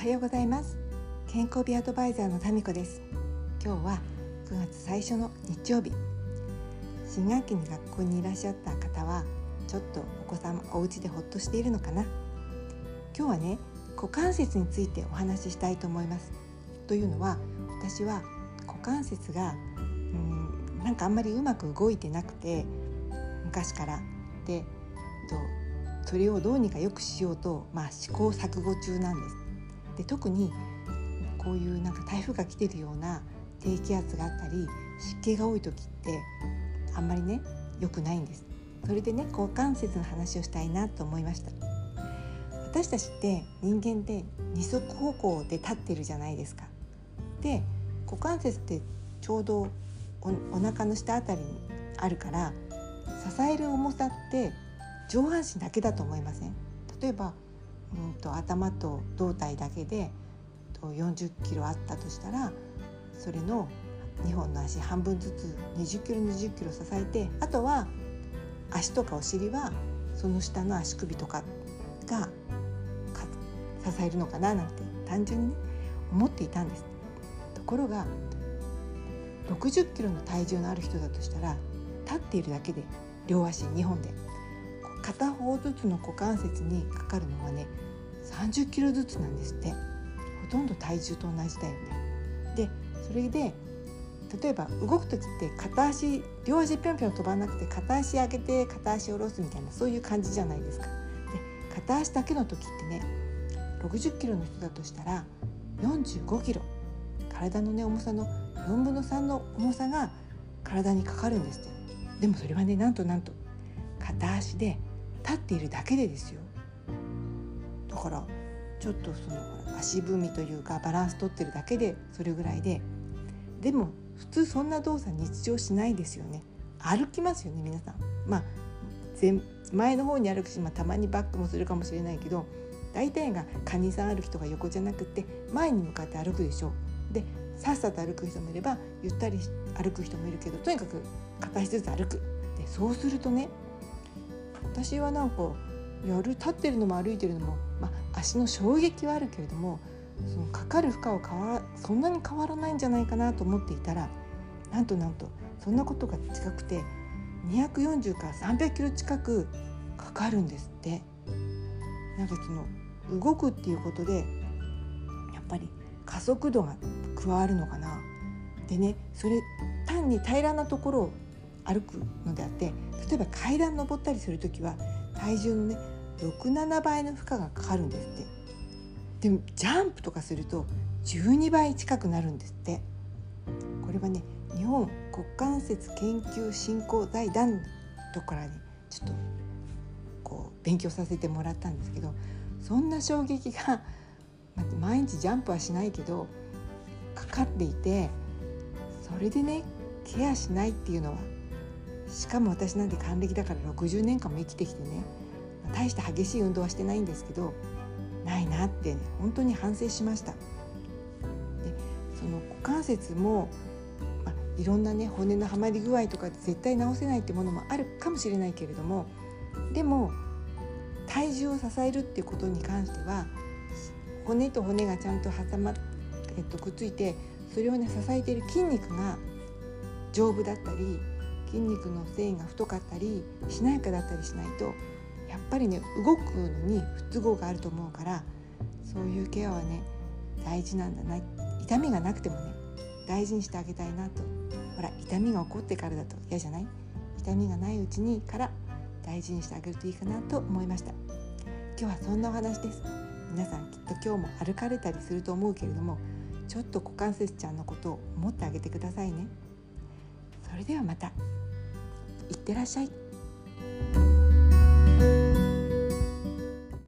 はようございます。健康美アドバイザーのタミコです。今日は9月最初の日曜日。新学期に学校にいらっしゃった方はちょっとお子さんお家でほっとしているのかな。今日はね股関節についてお話ししたいと思います。というのは私は股関節がうんなんかあんまりうまく動いてなくて昔から。でそれをどうにか良くしようと、まあ、試行錯誤中なんです。で特にこういうなんか台風が来てるような低気圧があったり湿気が多い時ってあんまりね良くないんです。それでね股関節の話をしたいなと思いました。私たちって人間って二足歩行で立ってるじゃないですか。で股関節ってちょうどおお腹の下あたりにあるから支える重さって上半身だけだと思いません？例えばうんと頭と胴体だけで40キロあったとしたらそれの2本の足半分ずつ20キロ20キロ支えてあとは足とかお尻はその下の足首とかが支えるのかななんて単純にね思っていたんです。ところが60キロの体重のある人だとしたら立っているだけで両足2本で片方ずつの股関節にかかるのはね30キロずつなんですってほとんど体重と同じだよね。でそれで例えば動く時って片足両足ぴょんぴょん飛ばなくて片足上げて片足下ろすみたいなそういう感じじゃないですか。で片足だけの時ってね60キロの人だとしたら45キロ体のね重さの4分の3の重さが体にかかるんですってでもそれはねなんとなんと片足で立っているだけでですよからちょっとその足踏みというかバランス取ってるだけでそれぐらいででも普通そんな動作日常しないですよね。歩きますよね皆さん。まあ前の方に歩くし、まあ、たまにバックもするかもしれないけど大体がカニさん歩きとか横じゃなくて前に向かって歩くでしょ。でさっさと歩く人もいればゆったり歩く人もいるけどとにかく片足ずつ歩く。でそうするとね私はなんかやる立ってるのも歩いてるのも、まあ、足の衝撃はあるけれどもそのかかる負荷は変わそんなに変わらないんじゃないかなと思っていたらなんとなんとそんなことが近くて240から300キロ近くかかるんですって。なんかその動くっていうことでやっぱり加速度が加わるのかな。でねそれ単に平らなところを歩くのであって例えば階段登ったりする時は体重のね67倍の負荷がかかるんですって。でもジャンプとかすると12倍近くなるんですって。これはね日本骨関節研究振興財団とからねちょっとこう勉強させてもらったんですけどそんな衝撃が毎日ジャンプはしないけどかかっていてそれでねケアしないっていうのはしかも私なんて還暦だから60年間も生きてきてね大して激しい運動はしてないんですけどないなって、ね、本当に反省しました。でその股関節も、まあ、いろんなね骨のはまり具合とかで絶対治せないってものもあるかもしれないけれどもでも体重を支えるっていうことに関しては骨と骨がちゃんと挟ま、えっと、くっついてそれをね支えている筋肉が丈夫だったり筋肉の繊維が太かったりしなやかだったりしないとやっぱりね動くのに不都合があると思うからそういうケアはね大事なんだな。痛みがなくてもね大事にしてあげたいなと。ほら痛みが起こってからだと嫌じゃない？痛みがないうちにから大事にしてあげるといいかなと思いました。今日はそんなお話です。皆さんきっと今日も歩かれたりすると思うけれどもちょっと股関節ちゃんのことを思ってあげてくださいね。それではまた。いってらっしゃい。